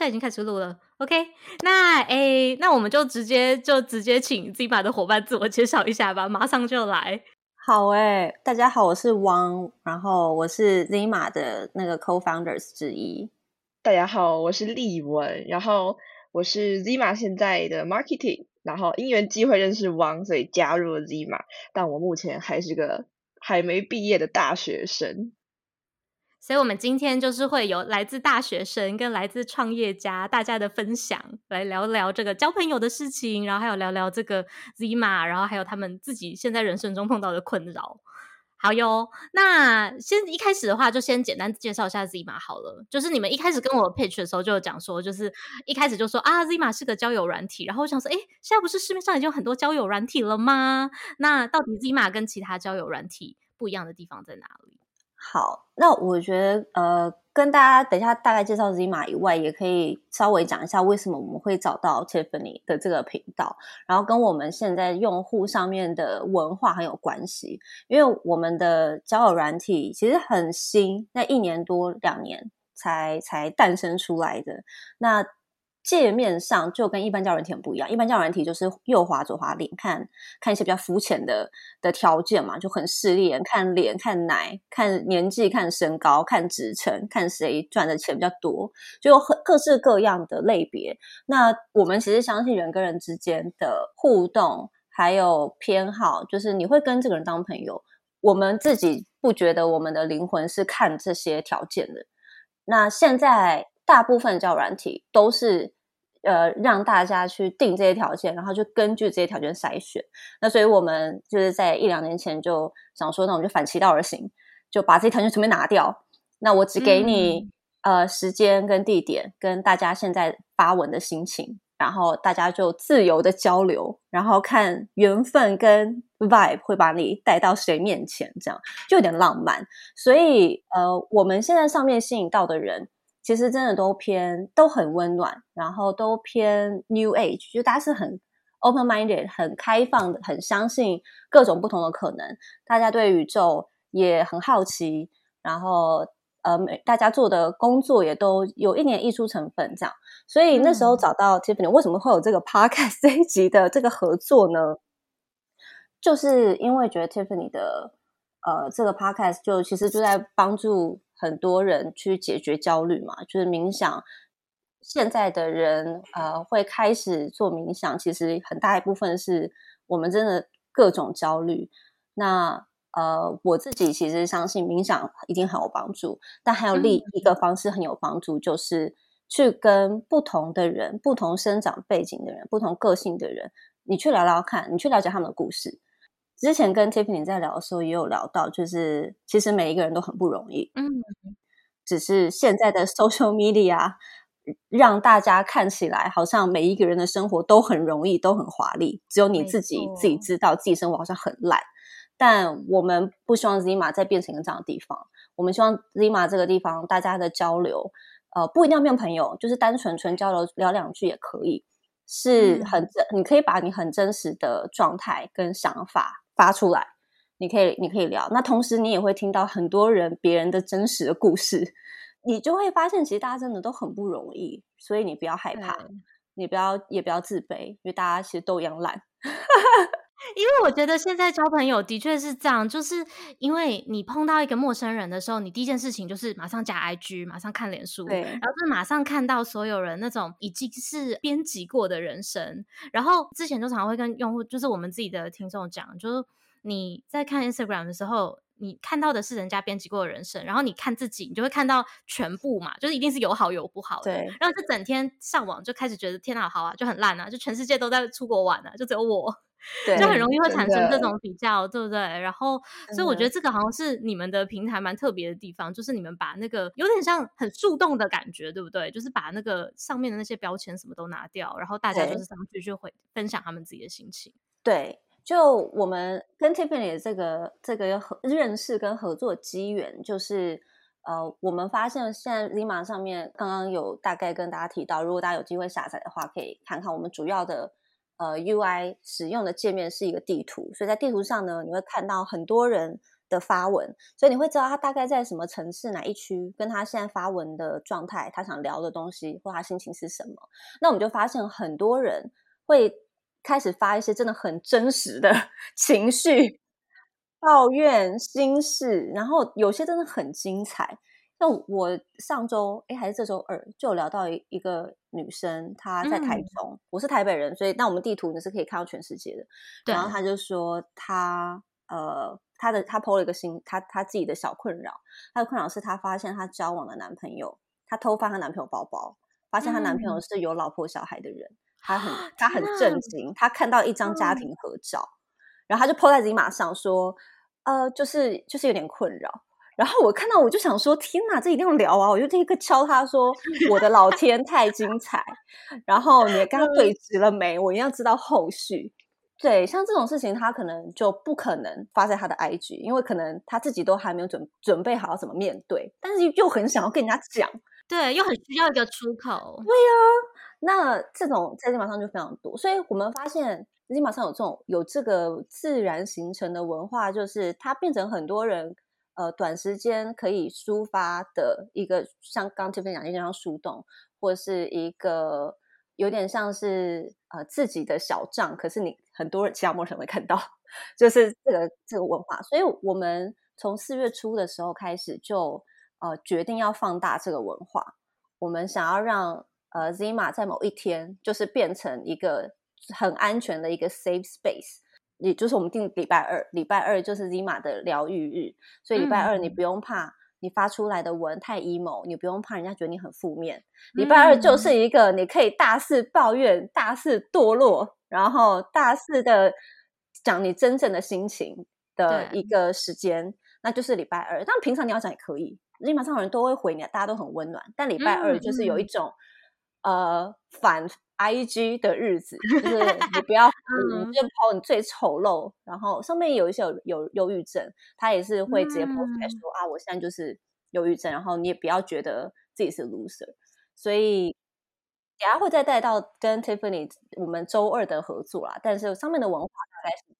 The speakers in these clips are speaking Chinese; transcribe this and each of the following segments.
现在已经开始录了。OK，那诶，那我们就直接就直接请 Zima 的伙伴自我介绍一下吧，马上就来。好诶，大家好，我是汪，然后我是 Zima 的那个 Co-founders 之一。大家好，我是丽文，然后我是 Zima 现在的 Marketing，然后因缘机会认识汪，所以加入了 Zima，但我目前还是个还没毕业的大学生。所以，我们今天就是会有来自大学生跟来自创业家大家的分享，来聊聊这个交朋友的事情，然后还有聊聊这个 Zima，然后还有他们自己现在人生中碰到的困扰。好哟，那先一开始的话，就先简单介绍一下 Zima 好了。就是你们一开始跟我 pitch 的时候，就有讲说，就是一开始就说啊，Zima 是个交友软体。然后我想说，诶，现在不是市面上已经有很多交友软体了吗？那到底 Zima 跟其他交友软体不一样的地方在哪里？好，那我觉得呃，跟大家等一下大概介绍 Zima 以外，也可以稍微讲一下为什么我们会找到 Tiffany 的这个频道，然后跟我们现在用户上面的文化很有关系。因为我们的交友软体其实很新，那一年多两年才才诞生出来的。那界面上就跟一般教人体很不一样，一般教人体就是右滑左滑脸，看看一些比较肤浅的的条件嘛，就很势利眼，看脸、看奶、看年纪、看身高、看职称、看谁赚的钱比较多，就有很各式各样的类别。那我们其实相信人跟人之间的互动还有偏好，就是你会跟这个人当朋友，我们自己不觉得我们的灵魂是看这些条件的。那现在。大部分交友软体都是呃让大家去定这些条件，然后就根据这些条件筛选。那所以我们就是在一两年前就想说，那我们就反其道而行，就把这些条件全部拿掉。那我只给你、嗯、呃时间跟地点，跟大家现在发文的心情，然后大家就自由的交流，然后看缘分跟 vibe 会把你带到谁面前，这样就有点浪漫。所以呃，我们现在上面吸引到的人。其实真的都偏都很温暖，然后都偏 New Age，就大家是很 open minded、很开放的，很相信各种不同的可能。大家对宇宙也很好奇，然后呃，大家做的工作也都有一点艺术成分，这样。所以那时候找到 Tiffany，为什么会有这个 podcast 这一集的这个合作呢？就是因为觉得 Tiffany 的呃这个 podcast 就其实就在帮助。很多人去解决焦虑嘛，就是冥想。现在的人呃会开始做冥想，其实很大一部分是我们真的各种焦虑。那呃我自己其实相信冥想一定很有帮助，但还有另一个方式很有帮助，就是去跟不同的人、不同生长背景的人、不同个性的人，你去聊聊看，你去了解他们的故事。之前跟 Tiffany 在聊的时候，也有聊到，就是其实每一个人都很不容易，嗯，只是现在的 social media 让大家看起来好像每一个人的生活都很容易，都很华丽，只有你自己自己知道自己生活好像很烂。但我们不希望 Zima 再变成一个这样的地方，我们希望 Zima 这个地方大家的交流，呃，不一定要变朋友，就是单纯纯交流聊两句也可以，是很真，你可以把你很真实的状态跟想法。发出来，你可以，你可以聊。那同时，你也会听到很多人别人的真实的故事，你就会发现，其实大家真的都很不容易。所以你不要害怕，嗯、你不要也不要自卑，因为大家其实都一样烂。因为我觉得现在交朋友的确是这样，就是因为你碰到一个陌生人的时候，你第一件事情就是马上加 IG，马上看脸书，对，然后就马上看到所有人那种已经是编辑过的人生。然后之前就常常会跟用户，就是我们自己的听众讲，就是你在看 Instagram 的时候，你看到的是人家编辑过的人生，然后你看自己，你就会看到全部嘛，就是一定是有好有不好的。对，然后就整天上网就开始觉得天哪，好啊，就很烂啊，就全世界都在出国玩啊，就只有我。对，就很容易会产生这种比较，对不对？然后，所以我觉得这个好像是你们的平台蛮特别的地方，就是你们把那个有点像很树洞的感觉，对不对？就是把那个上面的那些标签什么都拿掉，然后大家就是上去就会分享他们自己的心情。对，就我们跟 Tiffany 的这个这个合认识跟合作机缘，就是呃，我们发现现在 Zima 上面刚刚有大概跟大家提到，如果大家有机会下载的话，可以看看我们主要的。呃，UI 使用的界面是一个地图，所以在地图上呢，你会看到很多人的发文，所以你会知道他大概在什么城市哪一区，跟他现在发文的状态，他想聊的东西或他心情是什么。那我们就发现很多人会开始发一些真的很真实的 情绪、抱怨、心事，然后有些真的很精彩。那我上周哎，还是这周二，就有聊到一一个女生，她在台中，嗯、我是台北人，所以那我们地图你是可以看到全世界的。然后她就说她呃，她的她 po 了一个心，她她自己的小困扰，她的困扰是她发现她交往的男朋友，她偷翻她男朋友包包，发现她男朋友是有老婆小孩的人，她、嗯、很他很震惊，他看到一张家庭合照，嗯、然后他就 po 在 Zima 上说，呃，就是就是有点困扰。然后我看到我就想说，天哪，这一定要聊啊！我就立刻敲他说：“我的老天，太精彩！”然后你跟他对峙了没？我一定要知道后续。对，像这种事情，他可能就不可能发在他的 IG，因为可能他自己都还没有准准备好要怎么面对，但是又很想要跟人家讲，对，又很需要一个出口。对呀、啊，那这种在 Zima 上就非常多，所以我们发现 Zima 上有这种有这个自然形成的文化，就是它变成很多人。呃，短时间可以抒发的一个，像刚这边讲，有点像树洞，或是一个有点像是呃自己的小账，可是你很多人其他陌生人会看到，就是这个这个文化。所以我们从四月初的时候开始就呃决定要放大这个文化，我们想要让呃 Zima 在某一天就是变成一个很安全的一个 safe space。也就是我们定礼拜二，礼拜二就是 Zima 的疗愈日，所以礼拜二你不用怕你发出来的文太 emo，你不用怕人家觉得你很负面。礼拜二就是一个你可以大肆抱怨、大肆堕落，然后大肆的讲你真正的心情的一个时间，那就是礼拜二。但平常你要讲也可以，Zima 上的人都会回你，大家都很温暖。但礼拜二就是有一种呃反。I G 的日子，就是你 不要，嗯、你就 po 你最丑陋，然后上面有一些有有忧郁症，他也是会直接 post 出来说、嗯、啊，我现在就是忧郁症，然后你也不要觉得自己是 loser，所以等下会再带到跟 Tiffany 我们周二的合作啦，但是上面的文化大概是。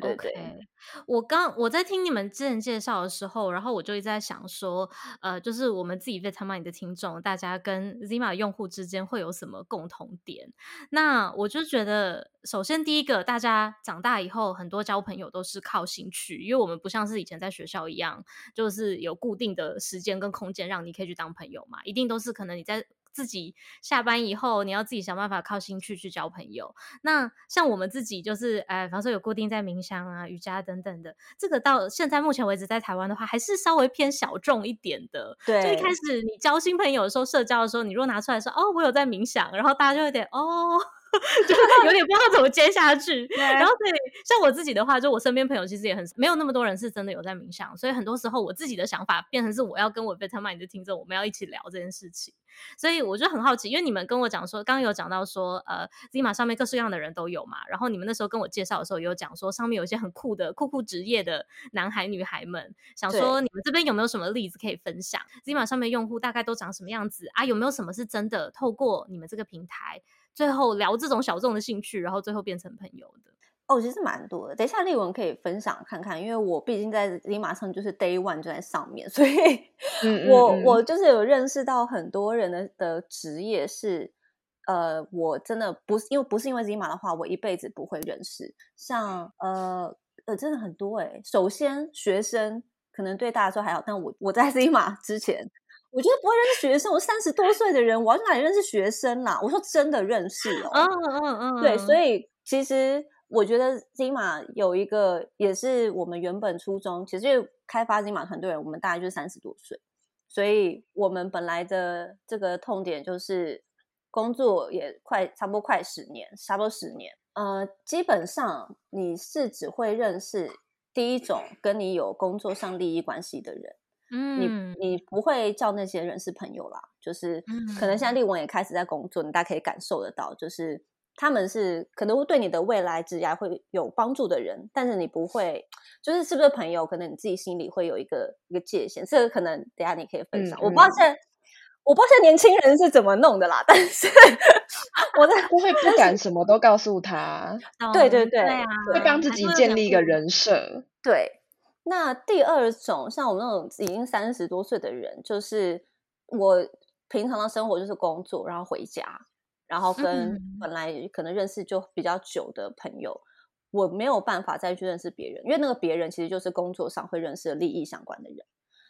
OK，我刚我在听你们之前介绍的时候，然后我就一直在想说，呃，就是我们自己 Vitamin 的听众，大家跟 Zima 用户之间会有什么共同点？那我就觉得，首先第一个，大家长大以后很多交朋友都是靠兴趣，因为我们不像是以前在学校一样，就是有固定的时间跟空间让你可以去当朋友嘛，一定都是可能你在。自己下班以后，你要自己想办法靠兴趣去交朋友。那像我们自己就是，哎，比方说有固定在冥想啊、瑜伽等等的，这个到现在目前为止在台湾的话，还是稍微偏小众一点的。对，就一开始你交新朋友的时候，社交的时候，你如果拿出来说，哦，我有在冥想，然后大家就有点，哦。就是有点不知道怎么接下去，然后所以像我自己的话，就我身边朋友其实也很没有那么多人是真的有在冥想，所以很多时候我自己的想法变成是我要跟我 Vitamin 的听众，我们要一起聊这件事情，所以我就很好奇，因为你们跟我讲说，刚刚有讲到说，呃，Zima 上面各式各样的人都有嘛，然后你们那时候跟我介绍的时候，有讲说上面有一些很酷的酷酷职业的男孩女孩们，想说你们这边有没有什么例子可以分享？Zima 上面用户大概都长什么样子啊？有没有什么是真的透过你们这个平台？最后聊这种小众的兴趣，然后最后变成朋友的哦，其实蛮多的。等一下丽文可以分享看看，因为我毕竟在 Zima 上就是 Day One 就在上面，所以我嗯嗯嗯我就是有认识到很多人的的职业是，呃，我真的不是因为不是因为 Zima 的话，我一辈子不会认识。像呃呃，真的很多哎、欸。首先学生可能对大家说还好，但我我在 Zima 之前。我觉得不会认识学生，我三十多岁的人，我要去哪里认识学生啦？我说真的认识哦，嗯嗯嗯，对，所以其实我觉得 Zima 有一个也是我们原本初衷，其实开发 Zima 团队，我们大概就是三十多岁，所以我们本来的这个痛点就是工作也快差不多快十年，差不多十年，呃，基本上你是只会认识第一种跟你有工作上利益关系的人。嗯，你你不会叫那些人是朋友啦，就是可能现在丽文也开始在工作，你大家可以感受得到，就是他们是可能会对你的未来职业会有帮助的人，但是你不会，就是是不是朋友，可能你自己心里会有一个一个界限，这个可能等下你可以分享。嗯、我不知道现在，我不知道现在年轻人是怎么弄的啦，但是 我在不会不敢什么都告诉他，对对对，会帮自己建立一个人设，对。那第二种，像我们那种已经三十多岁的人，就是我平常的生活就是工作，然后回家，然后跟本来可能认识就比较久的朋友，嗯、我没有办法再去认识别人，因为那个别人其实就是工作上会认识的利益相关的人。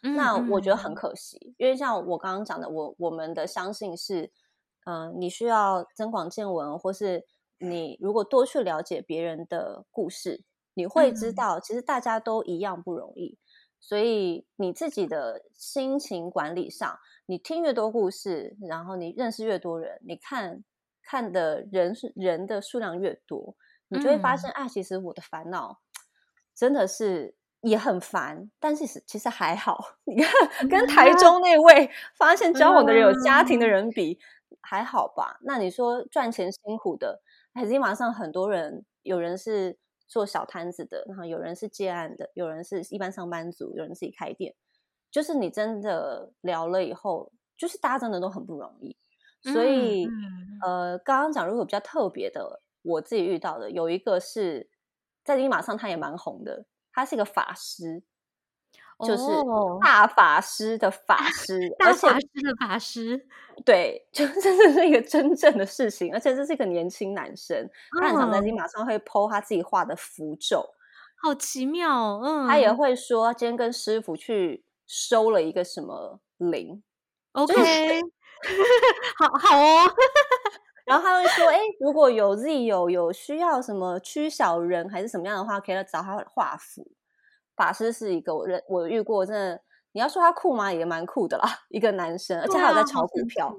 嗯、那我觉得很可惜，因为像我刚刚讲的，我我们的相信是，嗯、呃，你需要增广见闻，或是你如果多去了解别人的故事。你会知道，其实大家都一样不容易，嗯、所以你自己的心情管理上，你听越多故事，然后你认识越多人，你看看的人是人的数量越多，你就会发现，哎、嗯啊，其实我的烦恼真的是也很烦，但是其实还好。你看，跟台中那位发现交往的人有家庭的人比，嗯、还好吧？那你说赚钱辛苦的，还是马上很多人，有人是。做小摊子的，然后有人是接案的，有人是一般上班族，有人自己开店。就是你真的聊了以后，就是大家真的都很不容易。所以，嗯、呃，刚刚讲如果比较特别的，我自己遇到的有一个是在 Zima 上，他也蛮红的，他是一个法师。就是大法师的法师，大法师的法师，对，就 真的是一个真正的事情，而且这是一个年轻男生，他很常在 Zima 上会 po 他自己画的符咒，好奇妙，嗯，他也会说今天跟师傅去收了一个什么灵，OK，好好哦，然后他会说，哎，如果有 Z 有有需要什么驱小人还是什么样的话，可以来找他画符。法师是一个我认我遇过，真的你要说他酷吗？也蛮酷的啦，一个男生，而且还有在炒股票，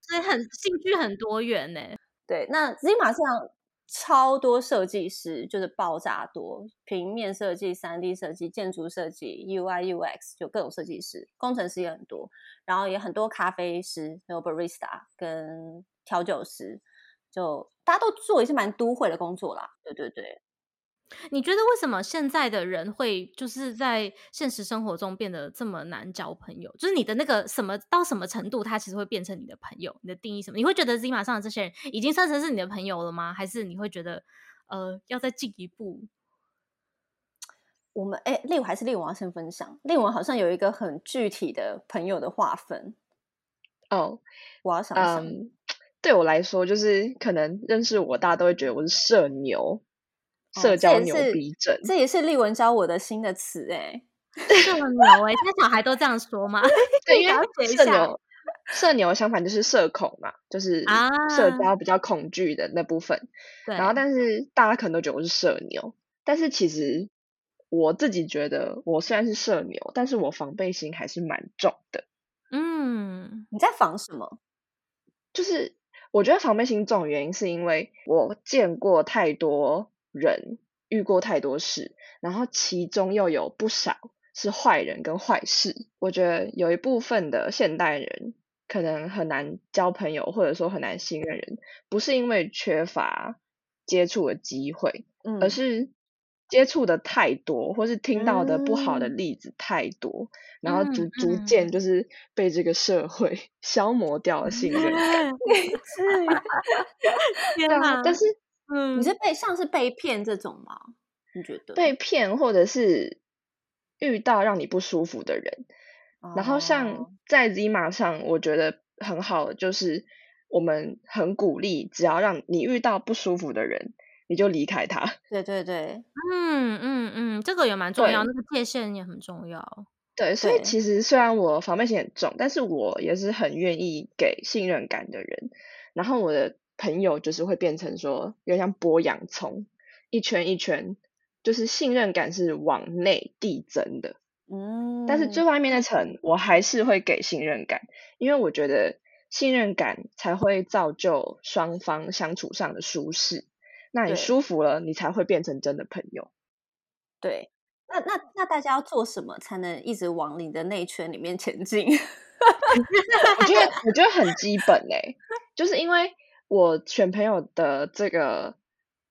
所以很兴趣很多元呢。对，那 Zima 上超多设计师，就是爆炸多，平面设计、三 D 设计、建筑设计、UI UX，就各种设计师，工程师也很多，然后也很多咖啡师，有 barista 跟调酒师，就大家都做一些蛮都会的工作啦。对对对。你觉得为什么现在的人会就是在现实生活中变得这么难交朋友？就是你的那个什么到什么程度，他其实会变成你的朋友？你的定义什么？你会觉得 Zima 上的这些人已经算成是你的朋友了吗？还是你会觉得呃要再进一步？我们哎，丽文还是令文要先分享。令文好像有一个很具体的朋友的划分哦，我要想想。Um, 对我来说，就是可能认识我，大家都会觉得我是社牛。社交牛逼症，哦，这也是丽文教我的新的词哎，社牛哎，现在小孩都这样说吗？对，因为社牛，社牛相反就是社恐嘛，就是社交比较恐惧的那部分。对，然后但是大家可能都觉得我是社牛，但是其实我自己觉得，我虽然是社牛，但是我防备心还是蛮重的。嗯，你在防什么？就是我觉得防备心重的原因，是因为我见过太多。人遇过太多事，然后其中又有不少是坏人跟坏事。我觉得有一部分的现代人可能很难交朋友，或者说很难信任人，不是因为缺乏接触的机会，嗯、而是接触的太多，或是听到的不好的例子太多，嗯、然后逐逐渐就是被这个社会 消磨掉了信任感。是，对啊，但是。嗯，你是被像是被骗这种吗？你觉得被骗，或者是遇到让你不舒服的人，哦、然后像在 Zima 上，我觉得很好的就是我们很鼓励，只要让你遇到不舒服的人，你就离开他。对对对，嗯嗯嗯，这个也蛮重要，那个界限也很重要。对，所以其实虽然我防备心很重，但是我也是很愿意给信任感的人。然后我的。朋友就是会变成说，有点像剥洋葱，一圈一圈，就是信任感是往内递增的。嗯，但是最外面那层，我还是会给信任感，因为我觉得信任感才会造就双方相处上的舒适。那你舒服了，你才会变成真的朋友。对，那那那大家要做什么才能一直往你的内圈里面前进？我觉得我觉得很基本嘞、欸，就是因为。我选朋友的这个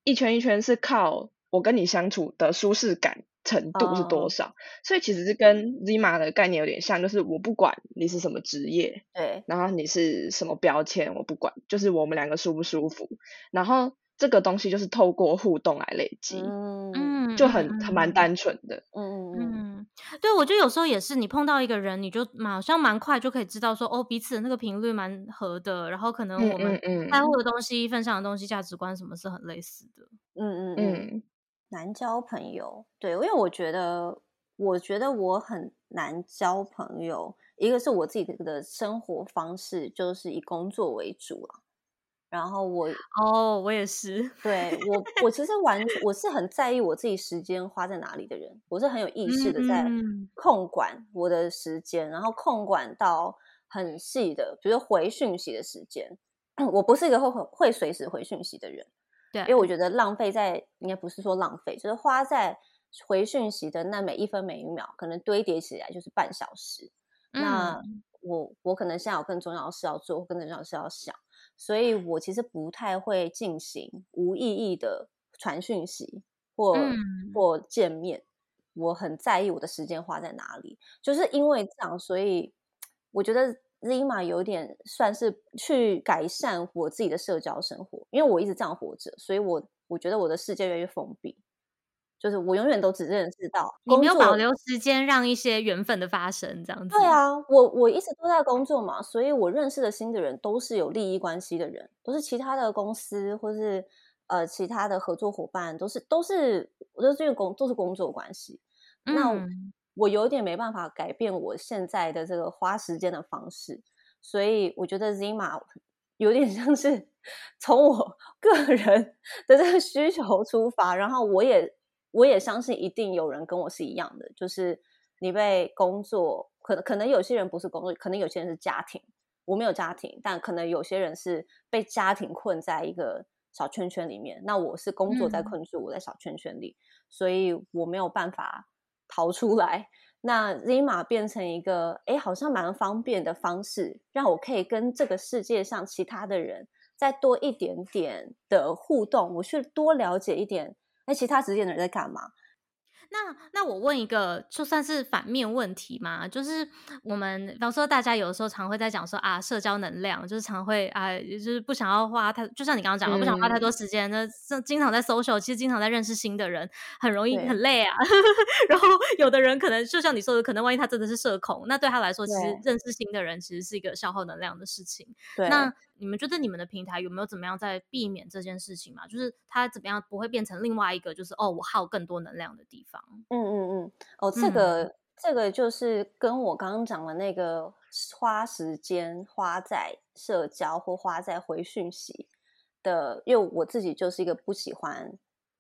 一圈一圈是靠我跟你相处的舒适感程度是多少，oh. 所以其实是跟 Zima 的概念有点像，就是我不管你是什么职业，对，然后你是什么标签，我不管，就是我们两个舒不舒服，然后这个东西就是透过互动来累积，嗯嗯就很很蛮单纯的。嗯嗯嗯，对，我觉得有时候也是，你碰到一个人，你就马上蛮快就可以知道说，哦，彼此的那个频率蛮合的，然后可能我们在乎的东西、分享的东西、价值观什么是很类似的。嗯嗯嗯，难交朋友，对，因为我觉得，我觉得我很难交朋友。一个是我自己的生活方式，就是以工作为主啊。然后我哦，我也是。对我，我其实完，我是很在意我自己时间花在哪里的人。我是很有意识的在控管我的时间，嗯、然后控管到很细的，比如回讯息的时间。我不是一个会会随时回讯息的人，对，因为我觉得浪费在应该不是说浪费，就是花在回讯息的那每一分每一秒，可能堆叠起来就是半小时。嗯、那我我可能现在有更重要的事要做，更重要的事要想。所以我其实不太会进行无意义的传讯息或、嗯、或见面，我很在意我的时间花在哪里。就是因为这样，所以我觉得 Zima 有点算是去改善我自己的社交生活，因为我一直这样活着，所以我我觉得我的世界越来越封闭。就是我永远都只认识到，你没有保留时间让一些缘分的发生，这样子。对啊，我我一直都在工作嘛，所以我认识的新的人都是有利益关系的人，都是其他的公司或是呃其他的合作伙伴，都是都是我都是因为工都是工作关系。嗯。那我有点没办法改变我现在的这个花时间的方式，所以我觉得 Zima 有点像是 从我个人的这个需求出发，然后我也。我也相信一定有人跟我是一样的，就是你被工作，可能可能有些人不是工作，可能有些人是家庭。我没有家庭，但可能有些人是被家庭困在一个小圈圈里面。那我是工作在困住我在小圈圈里，嗯、所以我没有办法逃出来。那 Zima 变成一个，哎，好像蛮方便的方式，让我可以跟这个世界上其他的人再多一点点的互动，我去多了解一点。那其他职业的人在干嘛？那那我问一个，就算是反面问题嘛，就是我们比方说，大家有的时候常会在讲说啊，社交能量，就是常会啊，就是不想要花太，就像你刚刚讲的，嗯、不想花太多时间，那经常在 social，其实经常在认识新的人，很容易很累啊。然后有的人可能就像你说的，可能万一他真的是社恐，那对他来说，其实认识新的人其实是一个消耗能量的事情。对。那你们觉得你们的平台有没有怎么样在避免这件事情嘛？就是它怎么样不会变成另外一个，就是哦，我耗更多能量的地方。嗯嗯嗯。哦，这个、嗯、这个就是跟我刚刚讲的那个花时间花在社交或花在回讯息的，因为我自己就是一个不喜欢。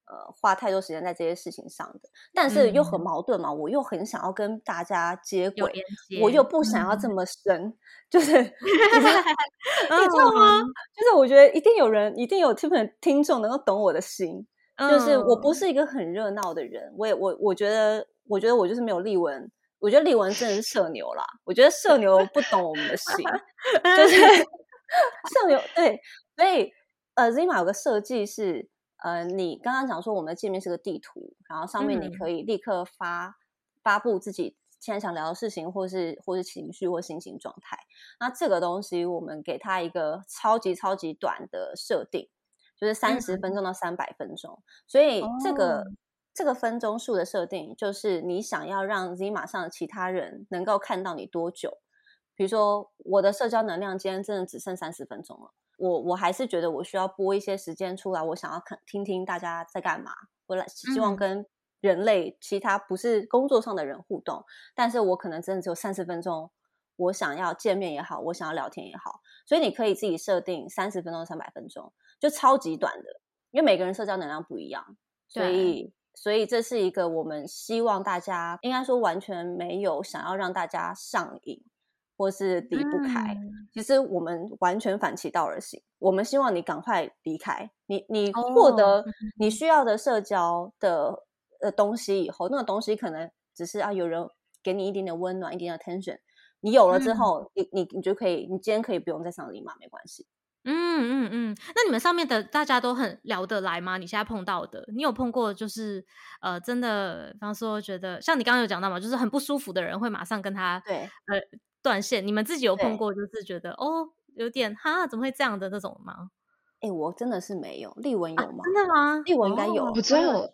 呃，花太多时间在这些事情上的，但是又很矛盾嘛。嗯、我又很想要跟大家接轨，接我又不想要这么深，嗯、就是你知道吗？就是我觉得一定有人，一定有听听众能够懂我的心。嗯、就是我不是一个很热闹的人，我也我我觉得，我觉得我就是没有丽文，我觉得丽文真的是社牛啦。我觉得社牛不懂我们的心，就是 社牛对，所以呃，Zima 有个设计是。呃，你刚刚讲说我们的界面是个地图，然后上面你可以立刻发、嗯、发布自己现在想聊的事情，或是或是情绪或心情状态。那这个东西我们给它一个超级超级短的设定，就是三十分钟到三百分钟。嗯、所以这个、哦、这个分钟数的设定，就是你想要让 Zima 上的其他人能够看到你多久。比如说，我的社交能量今天真的只剩三十分钟了。我我还是觉得我需要拨一些时间出来，我想要看听听大家在干嘛，我来希望跟人类其他不是工作上的人互动，嗯、但是我可能真的只有三十分钟，我想要见面也好，我想要聊天也好，所以你可以自己设定三十分钟、三百分钟，就超级短的，因为每个人社交能量不一样，所以所以这是一个我们希望大家应该说完全没有想要让大家上瘾。或是离不开，嗯、其实我们完全反其道而行。我们希望你赶快离开，你你获得你需要的社交的呃东西以后，那个东西可能只是啊，有人给你一点点温暖，一点点 attention。你有了之后，嗯、你你你就可以，你今天可以不用再上 Zima，没关系。嗯嗯嗯。那你们上面的大家都很聊得来吗？你现在碰到的，你有碰过就是呃，真的，比方说觉得像你刚刚有讲到嘛，就是很不舒服的人会马上跟他对呃。断线，你们自己有碰过，就是觉得哦，有点哈，怎么会这样的那种吗？哎，我真的是没有。丽文有吗？真的吗？丽文应该有。我知道。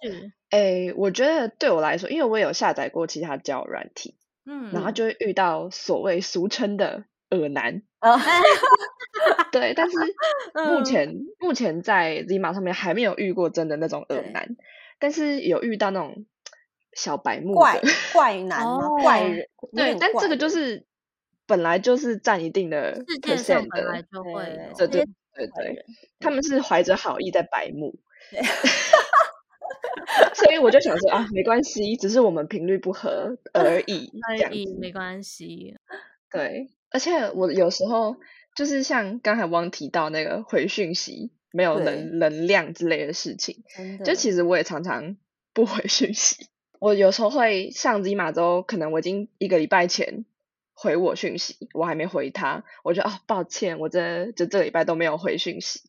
哎，我觉得对我来说，因为我有下载过其他交友软体，嗯，然后就会遇到所谓俗称的恶男。对，但是 目前目前在 Zima 上面还没有遇过真的那种恶男，但是有遇到那种小白目怪怪男怪人。对，但这个就是本来就是占一定的 percent 的，对对。对对，他们是怀着好意在白目 所以我就想说啊，没关系，只是我们频率不合 而已，这样子没关系。对，而且我有时候就是像刚才汪提到那个回讯息没有能能量之类的事情，的就其实我也常常不回讯息。我有时候会上 Zima 之后，可能我已经一个礼拜前。回我讯息，我还没回他，我就哦，抱歉，我这就这礼拜都没有回讯息。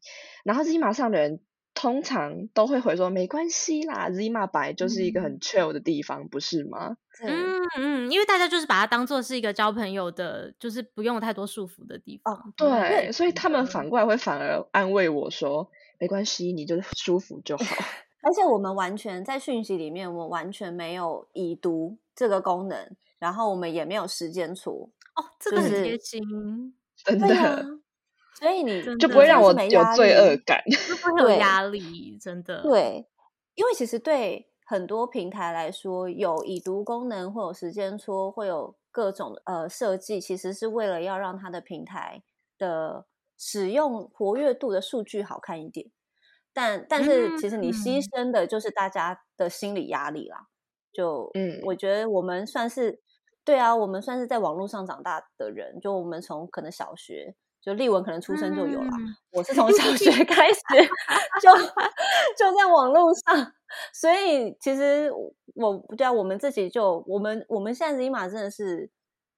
然后 Zima 上的人通常都会回说没关系啦，Zima 白就是一个很 chill 的地方，嗯、不是吗？嗯嗯，因为大家就是把它当做是一个交朋友的，就是不用太多束缚的地方。哦、对，对所以他们反过来会反而安慰我说没关系，你就舒服就好。而且我们完全在讯息里面，我们完全没有已读这个功能。然后我们也没有时间戳哦，这个很贴心，真的。所以你就不会让 我有罪恶感，不会有压力，真的。对，因为其实对很多平台来说，有已读功能会有时间戳，会有各种呃设计，其实是为了要让它的平台的使用活跃度的数据好看一点。但但是其实你牺牲的就是大家的心理压力啦。就嗯，我觉得我们算是。对啊，我们算是在网络上长大的人，就我们从可能小学，就丽文可能出生就有了，嗯、我是从小学 开始就就在网络上，所以其实我不知道我们自己就我们我们现在 Zima 真的是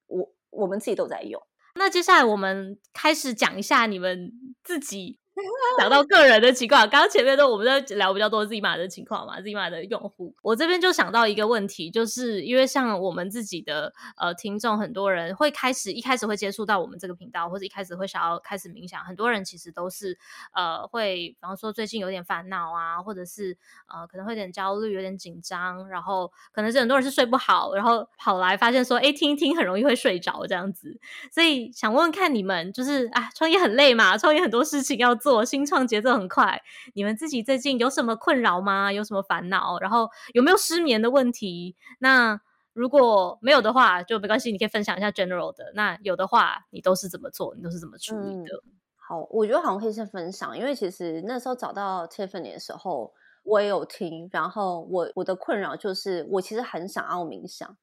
我我们自己都在用。那接下来我们开始讲一下你们自己。讲到个人的情况，刚刚前面都我们在聊比较多 Zima 的情况嘛，Zima 的用户，我这边就想到一个问题，就是因为像我们自己的呃听众，很多人会开始一开始会接触到我们这个频道，或者一开始会想要开始冥想，很多人其实都是呃会，比方说最近有点烦恼啊，或者是呃可能会有点焦虑，有点紧张，然后可能是很多人是睡不好，然后跑来发现说，哎，听一听很容易会睡着这样子，所以想问问看你们，就是啊，创业很累嘛，创业很多事情要。做新创节奏很快，你们自己最近有什么困扰吗？有什么烦恼？然后有没有失眠的问题？那如果没有的话，就没关系，你可以分享一下 general 的。那有的话，你都是怎么做？你都是怎么处理的？嗯、好，我觉得好像可以先分享，因为其实那时候找到 Tiffany 的时候，我也有听。然后我我的困扰就是，我其实很想要冥想，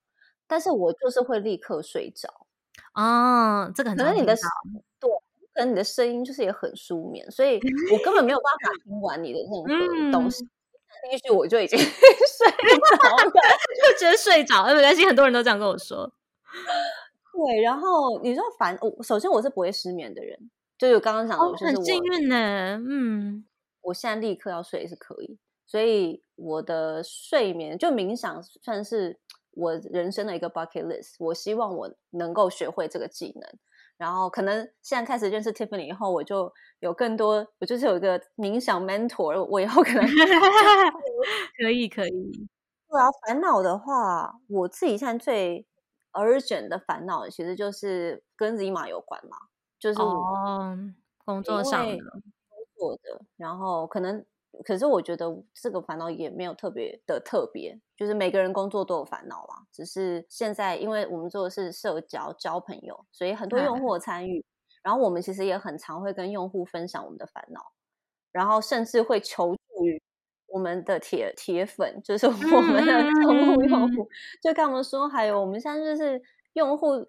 但是我就是会立刻睡着。哦，这个很可你的对。跟你的声音就是也很舒眠，所以我根本没有办法听完你的任何 东西。第一句我就已经 睡着了，就觉得睡着，没关系，很多人都这样跟我说。对，然后你说烦，我首先我是不会失眠的人，就是刚刚讲的，我就是很幸运呢。嗯，我现在立刻要睡是可以，所以我的睡眠就冥想算是我人生的一个 bucket list。我希望我能够学会这个技能。然后可能现在开始认识 Tiffany 以后，我就有更多，我就是有一个冥想 mentor，我以后可能可 以可以。对啊，烦恼的话，我自己现在最 urgent 的烦恼，其实就是跟 Zima 有关嘛，就是哦，工作上的工作的，然后可能。可是我觉得这个烦恼也没有特别的特别，就是每个人工作都有烦恼啦。只是现在，因为我们做的是社交交朋友，所以很多用户参与。然后我们其实也很常会跟用户分享我们的烦恼，然后甚至会求助于我们的铁铁粉，就是我们的用户用户，就跟我们说，还有我们现在就是用户，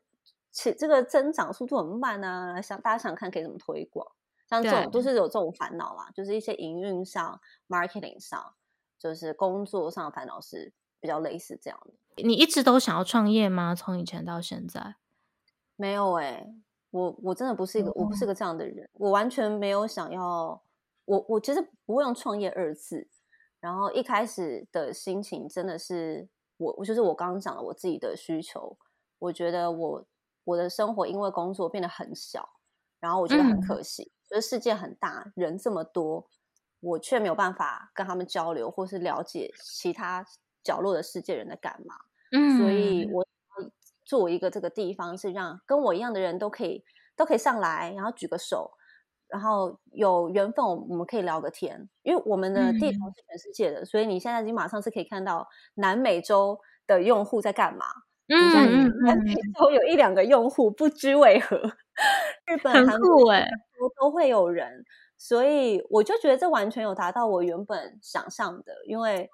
其这个增长速度很慢啊，想大家想看可以怎么推广。像这种都是有这种烦恼啦，就是一些营运上、marketing 上，就是工作上的烦恼是比较类似这样的。你一直都想要创业吗？从以前到现在？没有哎、欸，我我真的不是一个，嗯、我不是个这样的人，我完全没有想要。我我其实不会用创业二字。然后一开始的心情真的是我，我就是我刚刚讲的我自己的需求。我觉得我我的生活因为工作变得很小。然后我觉得很可惜，嗯、觉得世界很大，人这么多，我却没有办法跟他们交流，或是了解其他角落的世界人在干嘛。嗯，所以我做一个这个地方，是让跟我一样的人都可以都可以上来，然后举个手，然后有缘分，我们可以聊个天。因为我们的地图是全世界的，嗯、所以你现在已经马上是可以看到南美洲的用户在干嘛。嗯，南美洲有一两个用户，不知为何，日本、韩国都都会有人，所以我就觉得这完全有达到我原本想象的，因为。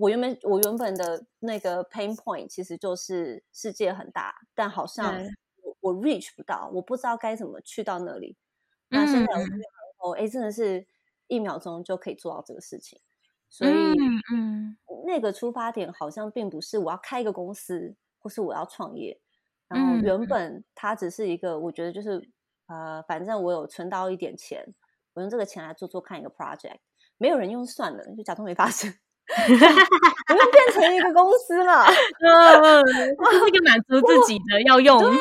我原本我原本的那个 pain point 其实就是世界很大，但好像我我 reach 不到，我不知道该怎么去到那里。那现在我哎，真的是一秒钟就可以做到这个事情，所以嗯，那个出发点好像并不是我要开一个公司，或是我要创业。然后原本它只是一个，我觉得就是呃，反正我有存到一点钱，我用这个钱来做做看一个 project，没有人用算了，就假装没发生。我们变成一个公司了，嗯，是一个满足自己的要用，对啊，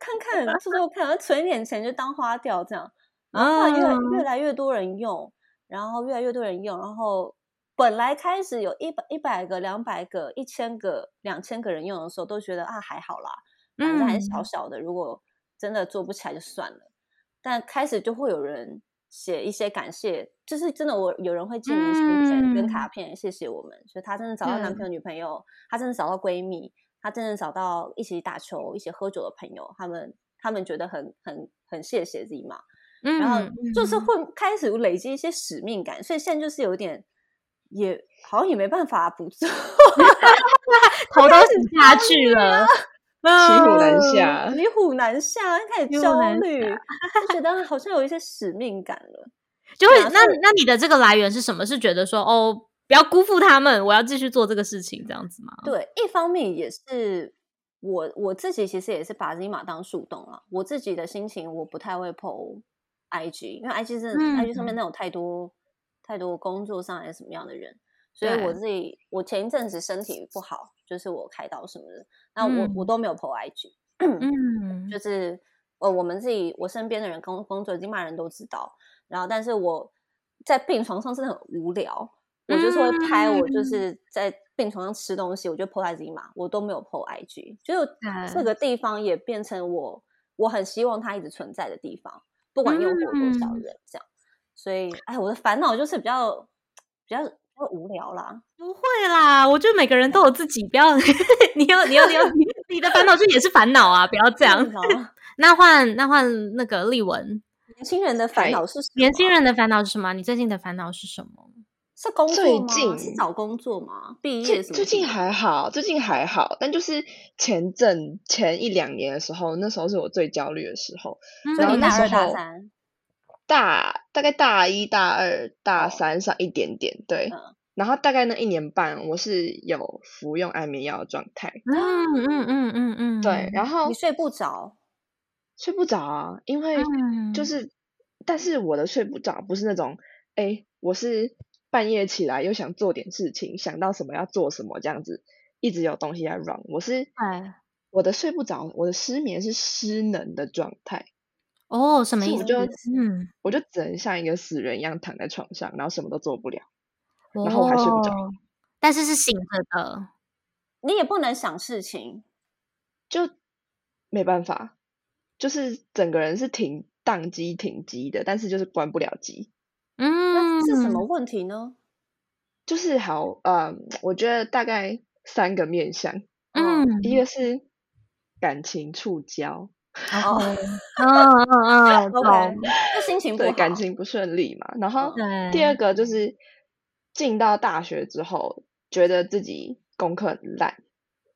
看看，做做看，存一点钱就当花掉这样，然后越越来越多人用，然后越来越多人用，然后本来开始有一百一百个、两百个、一千个、两千个人用的时候，都觉得啊还好啦，反正还是小小的，如果真的做不起来就算了，但开始就会有人。写一些感谢，就是真的，我有人会寄明信片跟卡片，谢谢我们。所以她真的找到男朋友、女朋友，她真的找到闺蜜，她真的找到一起打球、一起喝酒的朋友，他们他们觉得很很很谢谢自己嘛。然后就是会开始累积一些使命感，所以现在就是有点也好像也没办法不做，头都洗下 去了。骑虎难下，骑虎难下，开始焦虑，就觉得好像有一些使命感了。就会，那那你的这个来源是什么？是觉得说，哦，不要辜负他们，我要继续做这个事情，这样子吗？对，一方面也是我我自己其实也是把 Zima 当树洞了。我自己的心情，我不太会 po IG，因为 IG 是、嗯、IG 上面那种太多太多工作上还是什么样的人。所以我自己，我前一阵子身体不好，就是我开刀什么的，那我、嗯、我都没有 po IG，嗯，就是呃，我们自己我身边的人工工作已经骂人都知道，然后但是我在病床上真的很无聊，我就是会拍我就是在病床上吃东西，我就 po 在 Zima，我都没有 po IG，就这个地方也变成我我很希望它一直存在的地方，不管用过多少人这样，所以哎，我的烦恼就是比较比较。比较无聊啦？不会啦，我觉得每个人都有自己，不要 你要你要你要 你，的烦恼就也是烦恼啊，不要这样。那换那换那个丽文，年轻人的烦恼是什么？年轻人的烦恼是什么？你最近的烦恼是什么？是工作吗？最近是找工作吗？毕业什么？最近还好，最近还好，但就是前阵前一两年的时候，那时候是我最焦虑的时候。嗯、然后那时候大二大三。大大概大一大二大三上一点点，对，嗯、然后大概那一年半，我是有服用安眠药的状态。嗯嗯嗯嗯嗯，对，然后你睡不着，睡不着啊，因为就是，嗯、但是我的睡不着不是那种，哎，我是半夜起来又想做点事情，想到什么要做什么这样子，一直有东西在 run。我是，哎，我的睡不着，我的失眠是失能的状态。哦，什么意思？我就嗯，我就只能像一个死人一样躺在床上，然后什么都做不了，哦、然后我还睡不着。但是是醒着的，你也不能想事情，就没办法，就是整个人是停宕机、停机的，但是就是关不了机。嗯，是什么问题呢？就是好，嗯，我觉得大概三个面向。嗯，一个是感情触礁。哦，嗯 嗯嗯，，OK，，就心情不好，对，感情不顺利嘛。然后第二个就是进到大学之后，觉得自己功课很烂。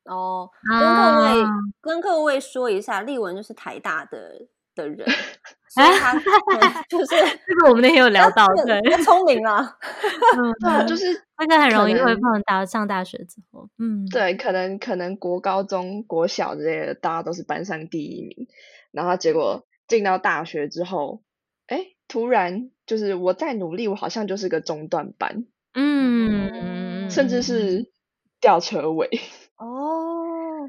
哦，跟各位跟各位说一下，丽文就是台大的的人。所以他 就是这个，我们那天有聊到，对，聪明啊，嗯，对，就是那个很容易会碰到上大学之后，嗯，对，可能可能国高中国小之类的，大家都是班上第一名，然后结果进到大学之后，哎，突然就是我再努力，我好像就是个中段班，嗯，甚至是吊车尾，哦，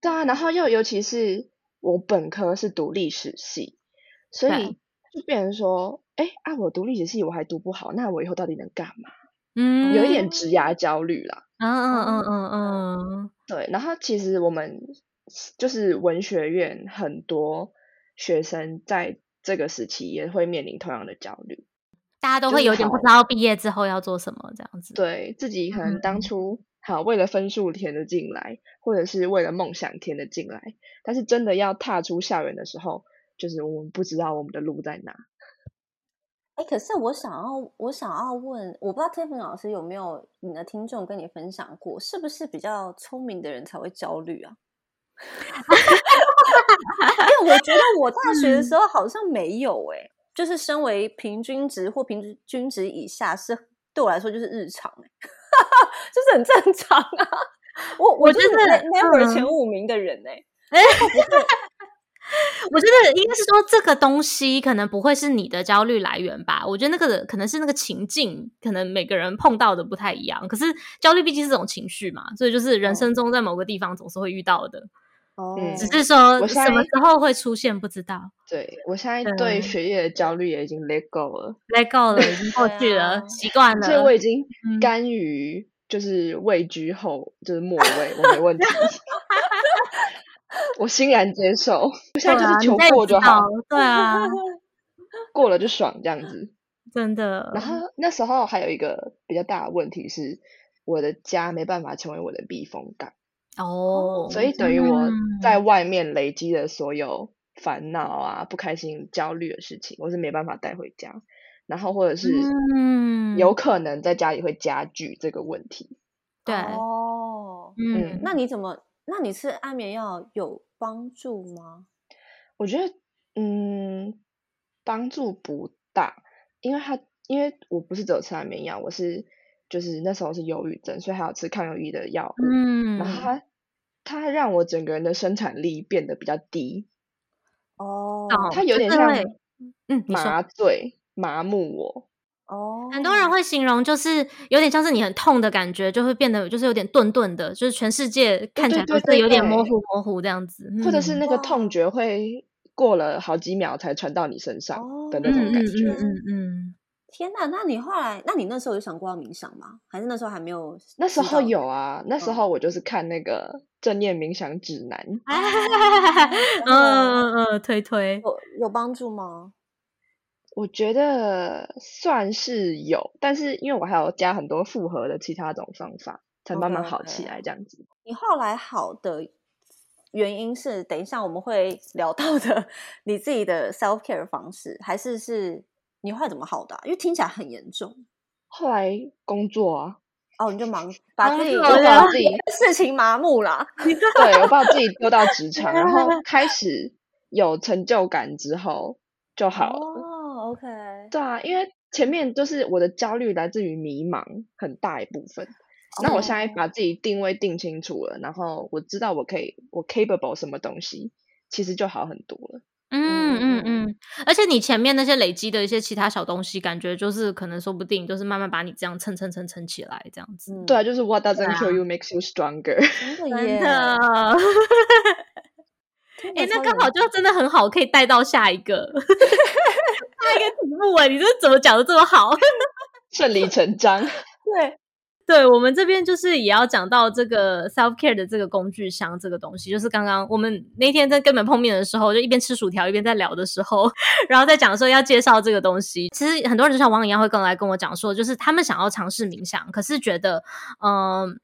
对啊，然后又尤其是我本科是读历史系。所以就变成说，哎啊，我读历史系我还读不好，那我以后到底能干嘛？嗯，有一点职涯焦虑啦。嗯嗯嗯嗯嗯，对。然后其实我们就是文学院很多学生在这个时期也会面临同样的焦虑，大家都会有点不知道毕业之后要做什么这样子。对自己可能当初好为了分数填的进来，或者是为了梦想填的进来，但是真的要踏出校园的时候，就是我们不知道我们的路在哪。哎，可是我想要，我想要问，我不知道 Tiffany 老师有没有你的听众跟你分享过，是不是比较聪明的人才会焦虑啊？因为我觉得我大学的时候好像没有哎、欸，就是身为平均值或平均值以下，是对我来说就是日常哎、欸，就是很正常啊。我我就是 never 前五名的人哎、欸。我觉得应该是说，这个东西可能不会是你的焦虑来源吧。我觉得那个可能是那个情境，可能每个人碰到的不太一样。可是焦虑毕竟是种情绪嘛，所以就是人生中在某个地方总是会遇到的。哦，只是说什么时候会出现不知道。对，我现在对学业的焦虑也已经 let go 了，let go 了，已经过去了，习惯了。所以我已经甘于就是位居后，就是末位，我没问题。我欣然接受，我现在就是求过就好。对啊，过了就爽，这样子，真的。然后那时候还有一个比较大的问题是，我的家没办法成为我的避风港。哦，所以等于我在外面累积的所有烦恼啊、不开心、焦虑的事情，我是没办法带回家。然后或者是，嗯，有可能在家里会加剧这个问题。对，哦，嗯，那你怎么？那你吃安眠药有帮助吗？我觉得，嗯，帮助不大，因为他因为我不是只有吃安眠药，我是就是那时候是忧郁症，所以还要吃抗忧郁的药物。嗯，然后他他让我整个人的生产力变得比较低。哦，他有点像嗯麻醉、嗯、麻木我。哦，很多人会形容，就是有点像是你很痛的感觉，就会变得就是有点钝钝的，就是全世界看起来都是有点模糊模糊这样子，或者是那个痛觉会过了好几秒才传到你身上的那种感觉。嗯嗯，嗯，天哪！那你后来，那你那时候有想过要冥想吗？还是那时候还没有？那时候有啊，那时候我就是看那个正念冥想指南。嗯嗯嗯，推推有有帮助吗？我觉得算是有，但是因为我还有加很多复合的其他种方法，才慢慢好起来这样子。Okay, okay. 你后来好的原因是，等一下我们会聊到的，你自己的 self care 方式，还是是你后来怎么好的啊？因为听起来很严重。后来工作啊，哦，你就忙把自己丢到自己事情麻木了。对，我把我自己丢到职场，然后 开始有成就感之后就好了。Oh. OK，对啊，因为前面就是我的焦虑来自于迷茫，很大一部分。那、oh. 我现在把自己定位定清楚了，然后我知道我可以，我 capable 什么东西，其实就好很多了。嗯嗯嗯，而且你前面那些累积的一些其他小东西，感觉就是可能说不定就是慢慢把你这样撑撑撑撑起来，这样子。嗯、对啊，就是 What doesn't kill you makes you stronger。真的耶！哎，那刚好就真的很好，可以带到下一个。下一个题目哎，你这怎么讲的这么好？顺理成章。对，对我们这边就是也要讲到这个 self care 的这个工具箱这个东西，就是刚刚我们那天在跟你们碰面的时候，就一边吃薯条一边在聊的时候，然后在讲说要介绍这个东西。其实很多人就像王一样会跟来跟我讲说，就是他们想要尝试冥想，可是觉得嗯。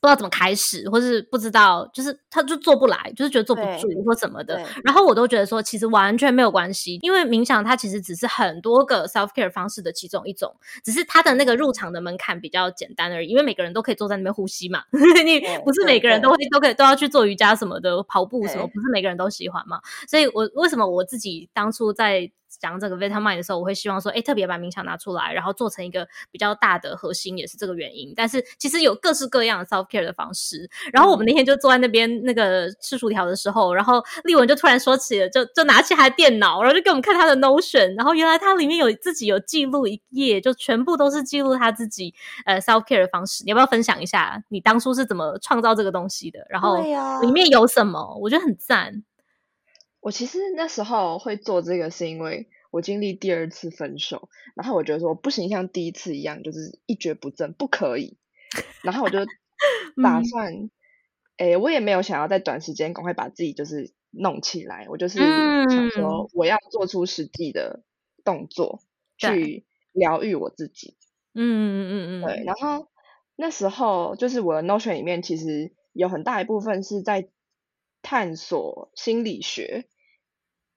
不知道怎么开始，或是不知道，就是他就做不来，就是觉得坐不住或什么的。然后我都觉得说，其实完全没有关系，因为冥想它其实只是很多个 self care 方式的其中一种，只是它的那个入场的门槛比较简单而已。因为每个人都可以坐在那边呼吸嘛，你不是每个人都会都可以都要去做瑜伽什么的，跑步什么，不是每个人都喜欢嘛。所以我为什么我自己当初在。讲这个 Vitamind 的时候，我会希望说，哎，特别把冥想拿出来，然后做成一个比较大的核心，也是这个原因。但是其实有各式各样的 self care 的方式。然后我们那天就坐在那边那个吃薯条的时候，然后丽文就突然说起了，就就拿起他的电脑，然后就给我们看他的 Notion，然后原来他里面有自己有记录一页，就全部都是记录他自己呃 self care 的方式。你要不要分享一下你当初是怎么创造这个东西的？然后里面有什么？我觉得很赞。我其实那时候会做这个，是因为我经历第二次分手，然后我觉得说不行，像第一次一样，就是一蹶不振，不可以。然后我就 打算，诶、嗯欸，我也没有想要在短时间赶快把自己就是弄起来，我就是想说我要做出实际的动作、嗯、去疗愈我自己。嗯嗯嗯嗯，对。然后那时候就是我的 Notion 里面其实有很大一部分是在探索心理学。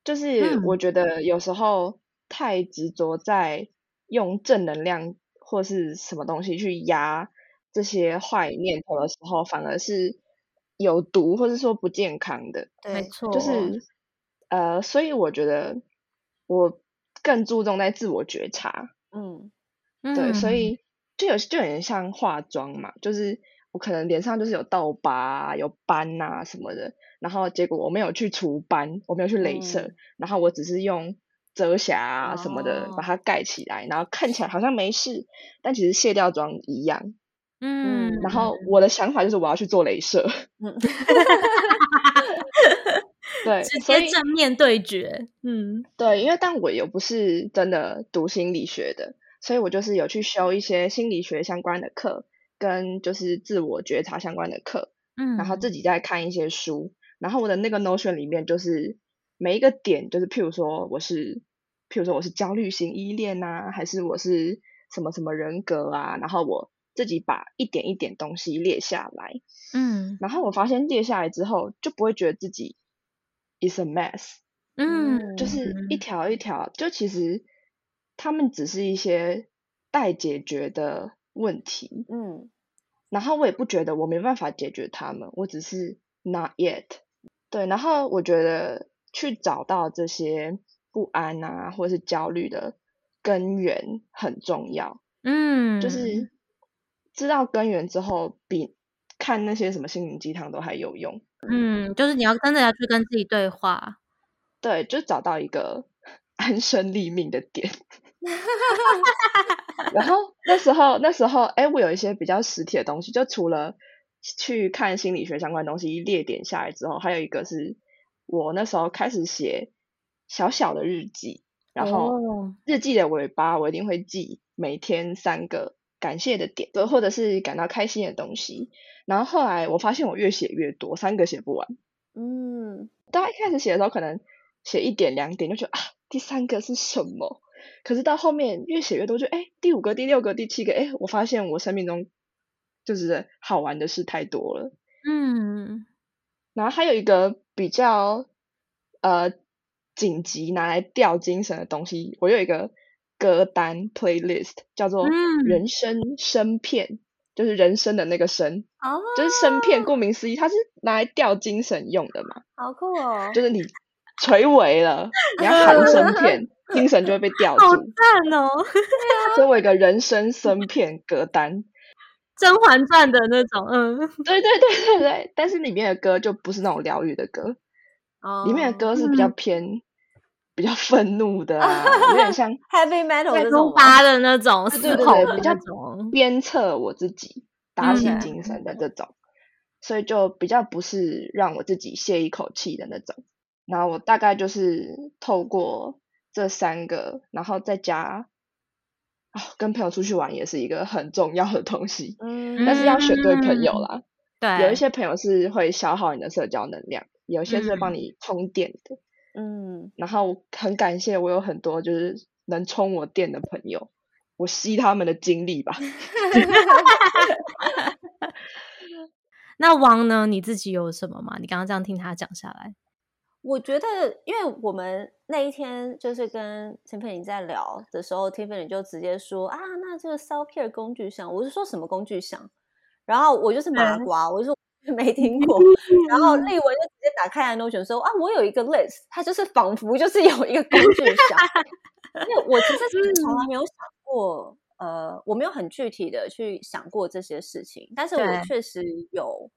就是我觉得有时候太执着在用正能量或是什么东西去压这些坏念头的时候，反而是有毒或是说不健康的。没错。就是呃，所以我觉得我更注重在自我觉察。嗯，对，所以就有就有点像化妆嘛，就是。我可能脸上就是有痘疤啊、有斑啊什么的，然后结果我没有去除斑，我没有去镭射，嗯、然后我只是用遮瑕啊什么的把它盖起来，哦、然后看起来好像没事，但其实卸掉妆一样。嗯，然后我的想法就是我要去做镭射。嗯，对，直接正面对决。嗯，对，因为但我又不是真的读心理学的，所以我就是有去修一些心理学相关的课。跟就是自我觉察相关的课，嗯，然后自己在看一些书，然后我的那个 Notion 里面就是每一个点，就是譬如说我是，譬如说我是焦虑型依恋啊，还是我是什么什么人格啊，然后我自己把一点一点东西列下来，嗯，然后我发现列下来之后就不会觉得自己 is a mess，嗯，就是一条一条，就其实他们只是一些待解决的问题，嗯。然后我也不觉得我没办法解决他们，我只是 not yet。对，然后我觉得去找到这些不安啊，或者是焦虑的根源很重要。嗯，就是知道根源之后，比看那些什么心灵鸡汤都还有用。嗯，就是你要真的要去跟自己对话。对，就找到一个 安身立命的点。然后那时候，那时候，哎，我有一些比较实体的东西，就除了去看心理学相关的东西列点下来之后，还有一个是我那时候开始写小小的日记，然后日记的尾巴我一定会记每天三个感谢的点，或者是感到开心的东西。然后后来我发现我越写越多，三个写不完。嗯，大家一开始写的时候，可能写一点两点就觉得啊，第三个是什么？可是到后面越写越多，就哎，第五个、第六个、第七个，哎，我发现我生命中就是好玩的事太多了。嗯，然后还有一个比较呃紧急拿来吊精神的东西，我有一个歌单 playlist 叫做“人生声片”，嗯、就是人生的那个声，哦，就是声片，顾名思义，它是拿来吊精神用的嘛。好酷哦！就是你垂尾了，你要喊声片。精神就会被吊住，好赞哦！所以我一个人生声片歌单，《甄嬛传》的那种，嗯，对对对对对。但是里面的歌就不是那种疗愈的歌，哦，里面的歌是比较偏、嗯、比较愤怒的啊，有点像 heavy metal 那种发的那种，对对对，比较鞭策我自己、打起精神的这种，嗯、所以就比较不是让我自己泄一口气的那种。然后我大概就是透过。这三个，然后再加，哦，跟朋友出去玩也是一个很重要的东西。嗯，但是要选对朋友啦。对，有一些朋友是会消耗你的社交能量，有些是会帮你充电的。嗯，然后很感谢我有很多就是能充我电的朋友，我吸他们的精力吧。那王呢？你自己有什么吗？你刚刚这样听他讲下来。我觉得，因为我们那一天就是跟 Tiffany 在聊的时候，Tiffany 就直接说啊，那这个 Self Care 工具箱，我是说什么工具箱？然后我就是麻瓜，嗯、我就说没听过。然后丽文就直接打开来 Notion 说啊，我有一个 list，它就是仿佛就是有一个工具箱。因为我其实从来没有想过，呃，我没有很具体的去想过这些事情，但是我确实有。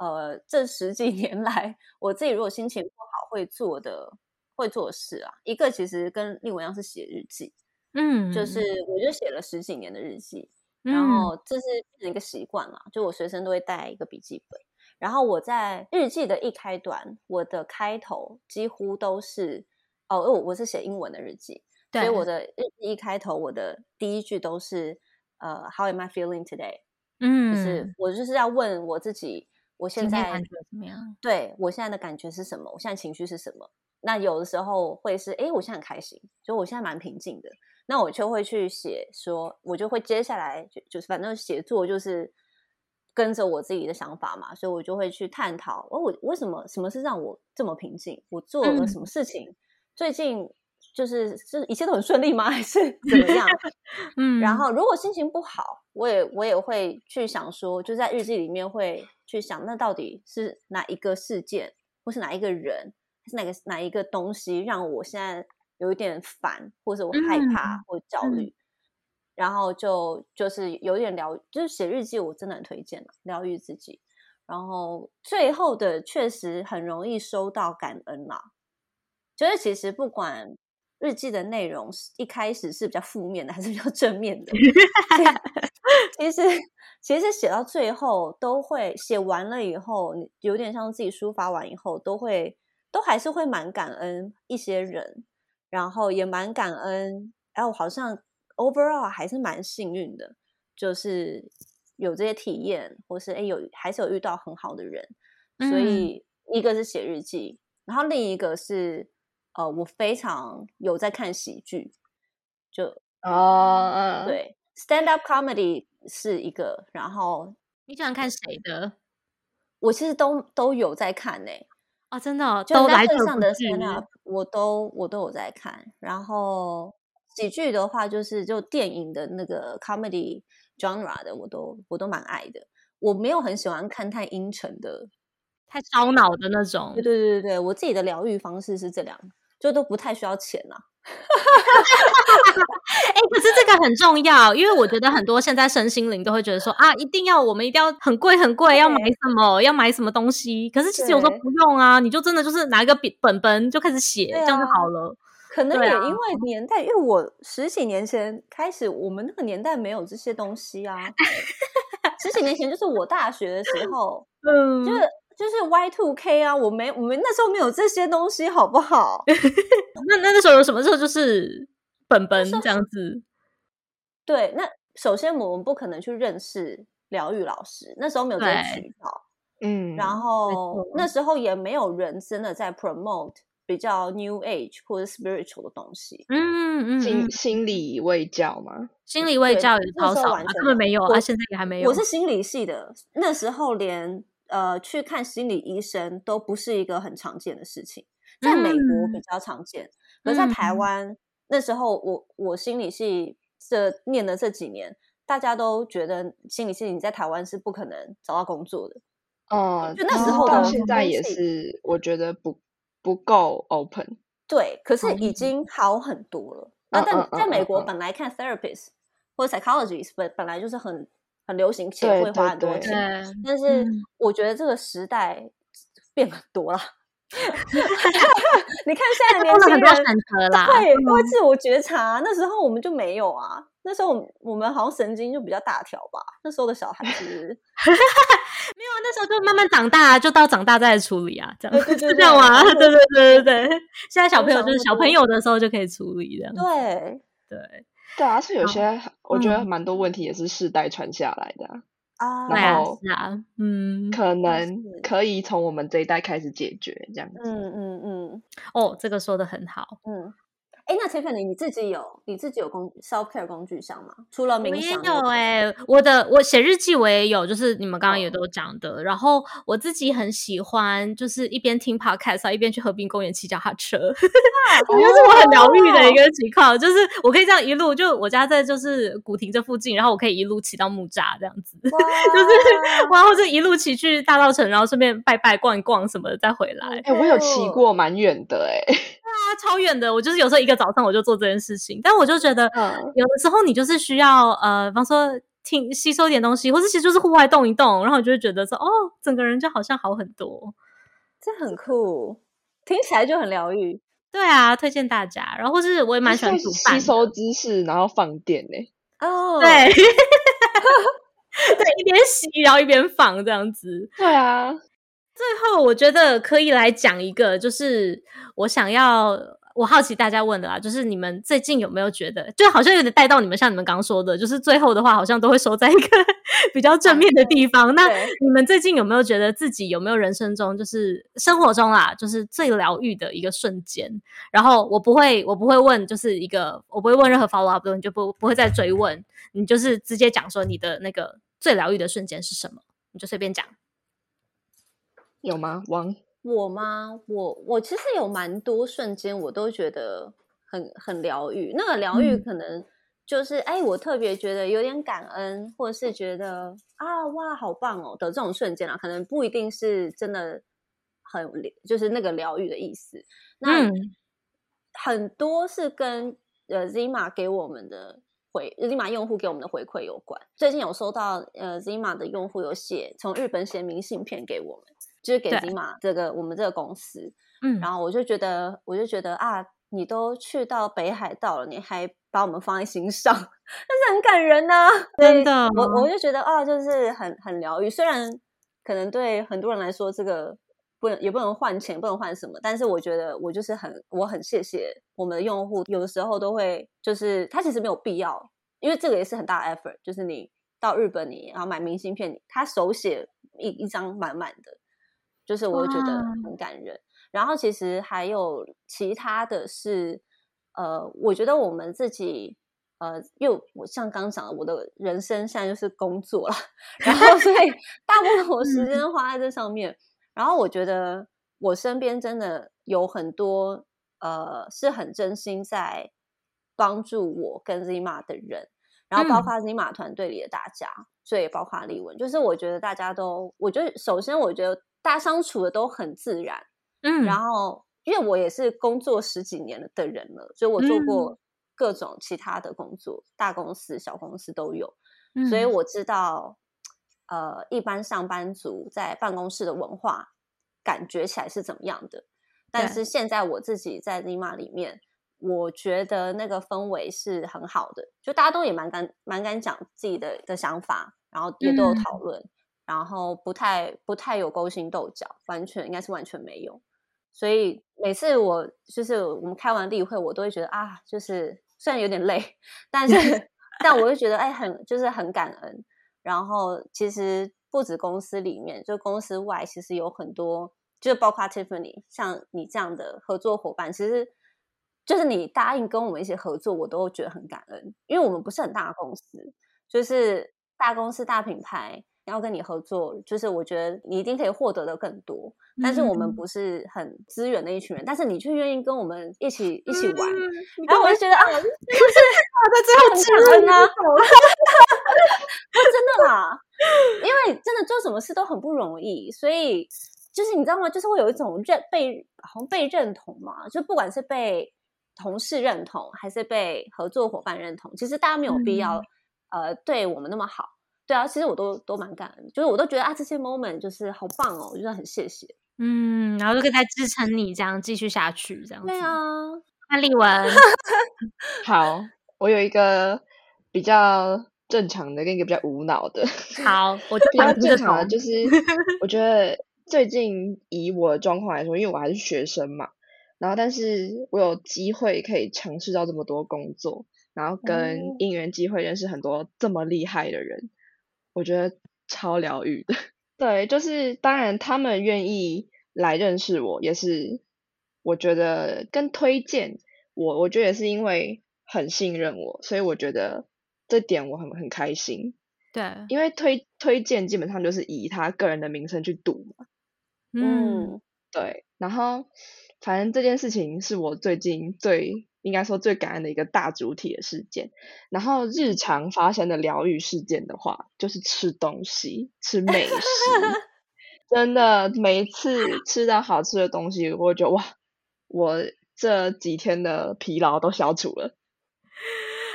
呃，这十几年来，我自己如果心情不好会做的会做的事啊，一个其实跟另外一样是写日记，嗯，就是我就写了十几年的日记，嗯、然后这是一个习惯了，就我随身都会带一个笔记本，然后我在日记的一开端，我的开头几乎都是哦，我我是写英文的日记，所以我的日记一开头，我的第一句都是呃，How am I feeling today？嗯，就是我就是要问我自己，我现在感觉怎么样？对，我现在的感觉是什么？我现在情绪是什么？那有的时候会是，哎，我现在很开心，就我现在蛮平静的。那我就会去写，说我就会接下来就就是反正写作就是跟着我自己的想法嘛，所以我就会去探讨，哦，我为什么什么是让我这么平静？我做了什么事情？嗯、最近就是是一切都很顺利吗？还是 怎么样？嗯，然后如果心情不好，我也我也会去想说，就在日记里面会去想，那到底是哪一个事件，或是哪一个人？是哪个哪一个东西让我现在有一点烦，或者我害怕或焦虑，嗯、然后就就是有点疗，就是写日记，我真的很推荐疗愈自己。然后最后的确实很容易收到感恩啦，就是其实不管日记的内容一开始是比较负面的还是比较正面的，其实其实写到最后都会写完了以后，有点像自己抒发完以后都会。都还是会蛮感恩一些人，然后也蛮感恩，哎，我好像 overall 还是蛮幸运的，就是有这些体验，或是哎有还是有遇到很好的人，所以一个是写日记，然后另一个是呃我非常有在看喜剧，就哦，对，stand up comedy 是一个，然后你喜欢看谁的？我其实都都有在看呢。啊、哦，真的、哦，就 Netflix 上的 stand up 我都我都有在看。然后喜剧的话，就是就电影的那个 comedy genre 的，我都我都蛮爱的。我没有很喜欢看太阴沉的、太烧脑的那种。对对对对对，我自己的疗愈方式是这两，就都不太需要钱啊。哎、欸，可是这个很重要，因为我觉得很多现在身心灵都会觉得说啊，一定要我们一定要很贵很贵，要买什么要买什么东西。可是其实有时候不用啊，你就真的就是拿一个笔本本就开始写，啊、这样就好了。可能也因为年代，啊、因为我十几年前开始，我们那个年代没有这些东西啊。十几年前就是我大学的时候，嗯，就是。就是 Y two K 啊，我没，我们那时候没有这些东西，好不好？那那那时候有什么时候就是本本这样子？对，那首先我们不可能去认识疗愈老师，那时候没有这个渠道，嗯，然后那时候也没有人真的在 promote 比较 New Age 或者 spiritual 的东西，嗯嗯，心心理卫教吗？心理卫教也超少，根本没有啊，现在也还没有。我是心理系的，那时候连。呃，去看心理医生都不是一个很常见的事情，在美国比较常见，可、嗯、在台湾、嗯、那时候我，我我心理系这念的这几年，大家都觉得心理系你在台湾是不可能找到工作的。哦、嗯，就那时候到现在也是，我觉得不不够 open。对，可是已经好很多了。那、嗯、但在美国，本来看 therapist 或者 psychologist 本本来就是很。很流行，钱会花很多钱，对对对，但是我觉得这个时代变很多了。你看现在的年轻人很多选择啦，对，都会自我觉察。那时候我们就没有啊，那时候我们好像神经就比较大条吧。那时候的小孩子 没有啊，那时候就慢慢长大，就到长大再处理啊，这样是这样吗？对对对对对，现在小朋友就是小朋友的时候就可以处理这样，对对。对啊，是有些我觉得蛮多问题也是世代传下来的啊，然后是啊，嗯，可能可以从我们这一代开始解决这样子，嗯嗯嗯，哦，这个说的很好，嗯。哎，那 Tiffany 你自己有你自己有工 self care 工具箱吗？除了冥想，我也有哎、欸，我的我写日记我也有，就是你们刚刚也都讲的。哦、然后我自己很喜欢，就是一边听 podcast 一边去河滨公园骑脚踏车，我觉得是我很疗愈的一个情况。哦、就是我可以这样一路，就我家在就是古亭这附近，然后我可以一路骑到木栅这样子，就是然后就一路骑去大稻城，然后顺便拜拜逛一逛什么的再回来。哎，我有骑过蛮远的哎、欸。啊，超远的！我就是有时候一个早上我就做这件事情，但我就觉得，有的时候你就是需要呃，比方说听吸收一点东西，或者其实就是户外动一动，然后你就会觉得说，哦，整个人就好像好很多，这很酷，听起来就很疗愈。对啊，推荐大家。然后或是我也蛮喜欢煮饭，吸收知识，然后放电呢。哦，对，对，一边吸，然后一边放这样子。对啊。最后，我觉得可以来讲一个，就是我想要，我我好奇大家问的啦，就是你们最近有没有觉得，就好像有点带到你们，像你们刚刚说的，就是最后的话好像都会收在一个比较正面的地方。那你们最近有没有觉得自己有没有人生中，就是生活中啊，就是最疗愈的一个瞬间？然后我不会，我不会问，就是一个我不会问任何 follow up 的，你就不不会再追问，你就是直接讲说你的那个最疗愈的瞬间是什么，你就随便讲。有吗？王？我吗？我我其实有蛮多瞬间，我都觉得很很疗愈。那个疗愈可能就是，哎、嗯，我特别觉得有点感恩，或者是觉得啊，哇，好棒哦的这种瞬间啊，可能不一定是真的很，就是那个疗愈的意思。那、嗯、很多是跟呃 Zima 给我们的回，Zima 用户给我们的回馈有关。最近有收到呃 Zima 的用户有写从日本写明信片给我们。就是给 Zima 这个我们这个公司，嗯，然后我就觉得，我就觉得啊，你都去到北海道了，你还把我们放在心上，但是很感人呐、啊，真的。我我就觉得啊，就是很很疗愈。虽然可能对很多人来说，这个不能也不能换钱，不能换什么，但是我觉得我就是很我很谢谢我们的用户，有的时候都会就是他其实没有必要，因为这个也是很大的 effort，就是你到日本你然后买明信片，他手写一一张满满的。就是我会觉得很感人，然后其实还有其他的是，呃，我觉得我们自己，呃，又我像刚讲的，我的人生现在就是工作了，然后所以 大部分我时间花在这上面，然后我觉得我身边真的有很多，呃，是很真心在帮助我跟 Zima 的人，然后包括 Zima 团队里的大家，所以包括丽文，就是我觉得大家都，我觉得首先我觉得。大家相处的都很自然，嗯，然后因为我也是工作十几年的人了，所以我做过各种其他的工作，嗯、大公司、小公司都有，嗯、所以我知道，呃，一般上班族在办公室的文化感觉起来是怎么样的。但是现在我自己在 Zima 里面，我觉得那个氛围是很好的，就大家都也蛮敢、蛮敢讲自己的的想法，然后也都有讨论。嗯然后不太不太有勾心斗角，完全应该是完全没有。所以每次我就是我们开完例会，我都会觉得啊，就是虽然有点累，但是 但我会觉得哎，很就是很感恩。然后其实不止公司里面，就公司外，其实有很多，就包括 Tiffany，像你这样的合作伙伴，其实就是你答应跟我们一起合作，我都觉得很感恩，因为我们不是很大的公司，就是大公司大品牌。要跟你合作，就是我觉得你一定可以获得的更多。但是我们不是很资源的一群人，嗯、但是你却愿意跟我们一起一起玩，嗯、然后我就觉得啊，就是 在最后感恩啊，真的啦，因为真的做什么事都很不容易，所以就是你知道吗？就是会有一种认被好像被认同嘛，就不管是被同事认同，还是被合作伙伴认同，其实大家没有必要、嗯、呃对我们那么好。对啊，其实我都都蛮感恩，就是我都觉得啊，这些 moment 就是好棒哦，我觉得很谢谢。嗯，然后就可以再支撑你这样继续下去，这样子。对啊，那丽文，好，我有一个比较正常的，跟一个比较无脑的。好，我比较正常的就是，我觉得最近以我的状况来说，因为我还是学生嘛，然后但是我有机会可以尝试到这么多工作，然后跟应援机会认识很多这么厉害的人。我觉得超疗愈的，对，就是当然他们愿意来认识我，也是我觉得跟推荐我，我觉得也是因为很信任我，所以我觉得这点我很很开心。对，因为推推荐基本上就是以他个人的名声去赌嘛。嗯，对，然后反正这件事情是我最近最。应该说最感恩的一个大主体的事件，然后日常发生的疗愈事件的话，就是吃东西，吃美食，真的每一次吃到好吃的东西，我觉得哇，我这几天的疲劳都消除了。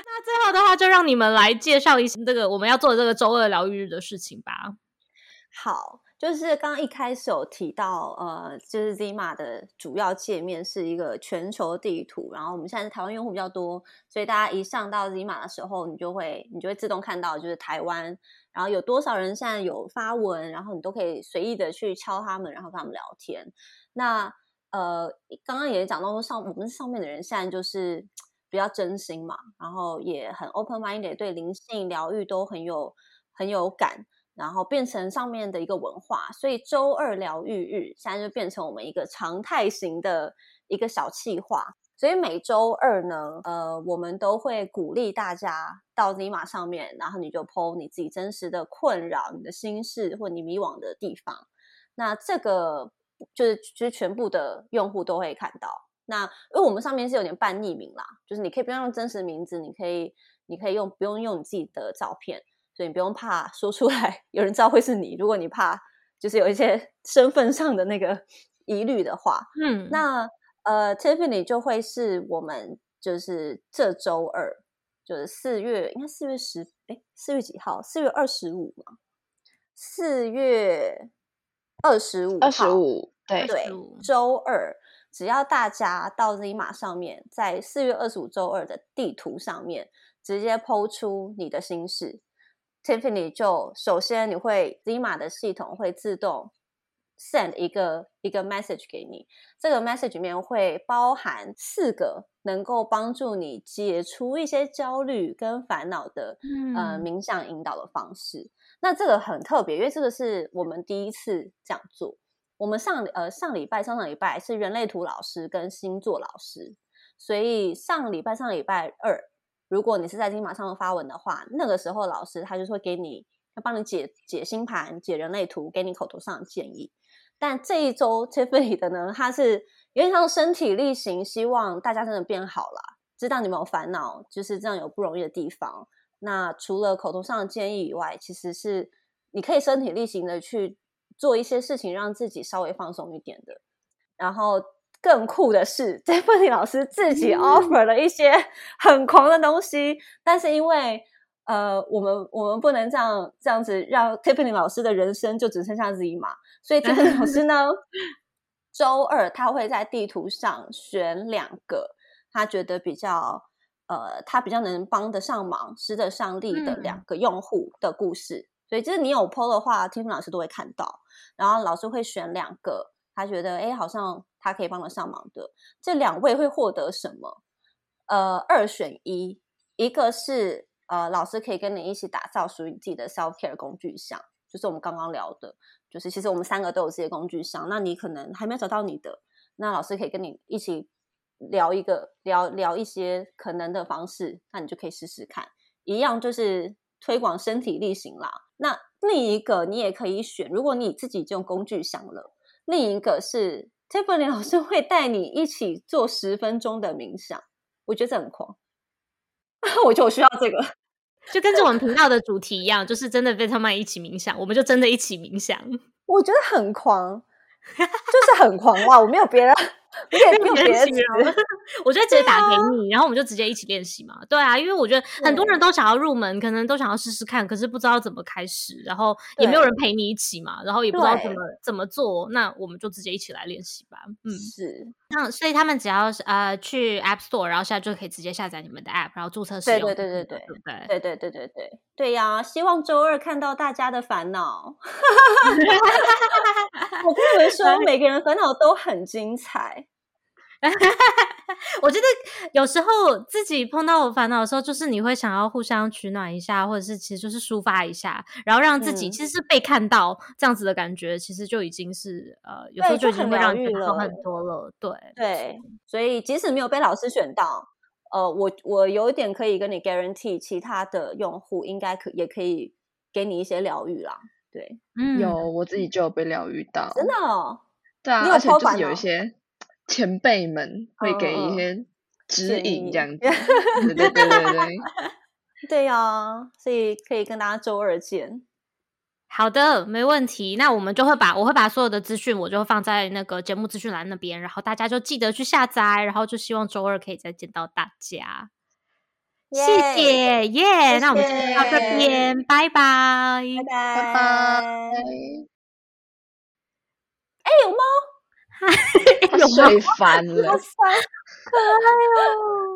那最后的话，就让你们来介绍一下这个我们要做的这个周二疗愈日的事情吧。好。就是刚刚一开始有提到，呃，就是 Zima 的主要界面是一个全球地图，然后我们现在台湾用户比较多，所以大家一上到 Zima 的时候，你就会你就会自动看到就是台湾，然后有多少人现在有发文，然后你都可以随意的去敲他们，然后跟他们聊天。那呃，刚刚也讲到说上我们上面的人现在就是比较真心嘛，然后也很 open minded，对灵性疗愈都很有很有感，然后变成上面的一个文化，所以周二疗愈日现在就变成我们一个常态型的一个小企划。所以每周二呢，呃，我们都会鼓励大家到 Zima 上面，然后你就 po 你自己真实的困扰、你的心事或你迷惘的地方。那这个就是其实全部的用户都会看到。那因为我们上面是有点半匿名啦，就是你可以不用用真实名字，你可以你可以用不用用你自己的照片，所以你不用怕说出来有人知道会是你。如果你怕就是有一些 身份上的那个 疑虑的话，嗯，那。呃，Tiffany 就会是我们就是这周二，就是四月，应该四月十，哎，四月几号？四月二十五嘛？四月二十五，二十五，对对，周二，只要大家到 Zima 上面，在四月二十五周二的地图上面直接 po 出你的心事，Tiffany 就首先你会 Zima 的系统会自动。send 一个一个 message 给你，这个 message 里面会包含四个能够帮助你解除一些焦虑跟烦恼的、嗯、呃冥想引导的方式。那这个很特别，因为这个是我们第一次这样做。我们上呃上礼拜上上礼拜是人类图老师跟星座老师，所以上礼拜上礼拜二，如果你是在金马上面发文的话，那个时候老师他就会给你，他帮你解解星盘、解人类图，给你口头上的建议。但这一周 Tiffany 的呢，他是有点像身体力行，希望大家真的变好了，知道你们有烦恼，就是这样有不容易的地方。那除了口头上的建议以外，其实是你可以身体力行的去做一些事情，让自己稍微放松一点的。然后更酷的是，Tiffany 老师自己 offer 了一些很狂的东西，嗯、但是因为呃，我们我们不能这样这样子让 Tiffany 老师的人生就只剩下 Zima。所以 Tiffany 老师呢，周二他会在地图上选两个他觉得比较呃，他比较能帮得上忙、施得上力的两个用户的故事。嗯、所以就是你有 PO 的话，Tiffany 老师都会看到。然后老师会选两个他觉得哎，好像他可以帮得上忙的。这两位会获得什么？呃，二选一，一个是呃，老师可以跟你一起打造属于自己的 self care 工具箱，就是我们刚刚聊的。就是其实我们三个都有这些工具箱，那你可能还没有找到你的，那老师可以跟你一起聊一个聊聊一些可能的方式，那你就可以试试看，一样就是推广身体力行啦。那另一个你也可以选，如果你自己就用工具箱了，另一个是 Tiffany 老师会带你一起做十分钟的冥想，我觉得这很狂，我觉得我需要这个。就跟着我们频道的主题一样，就是真的被他们一起冥想，我们就真的一起冥想。我觉得很狂，就是很狂哇！我没有别的。没有别的，我就直接打给你，然后我们就直接一起练习嘛。对啊，因为我觉得很多人都想要入门，可能都想要试试看，可是不知道怎么开始，然后也没有人陪你一起嘛，然后也不知道怎么怎么做，那我们就直接一起来练习吧。嗯，是。那所以他们只要是呃去 App Store，然后现在就可以直接下载你们的 App，然后注册使用。对对对对对对对对对对对对呀！希望周二看到大家的烦恼。我跟你们说，每个人烦恼都很精彩。我觉得有时候自己碰到我烦恼的时候，就是你会想要互相取暖一下，或者是其实就是抒发一下，然后让自己其实是被看到、嗯、这样子的感觉，其实就已经是呃，有时候就已经会让你好很多了。对对，所以即使没有被老师选到，呃，我我有一点可以跟你 guarantee，其他的用户应该可也可以给你一些疗愈啦。对，嗯，有我自己就有被疗愈到，真的哦。对啊，而且就是有一些。前辈们会给一些指引，这样 子，对对对对对，对呀，所以可以跟大家周二见。好的，没问题。那我们就会把我会把所有的资讯，我就放在那个节目资讯栏那边，然后大家就记得去下载，然后就希望周二可以再见到大家。谢谢耶，那我们就到这边，拜拜，拜拜。哎，有猫。睡翻了，好烦，可爱哦。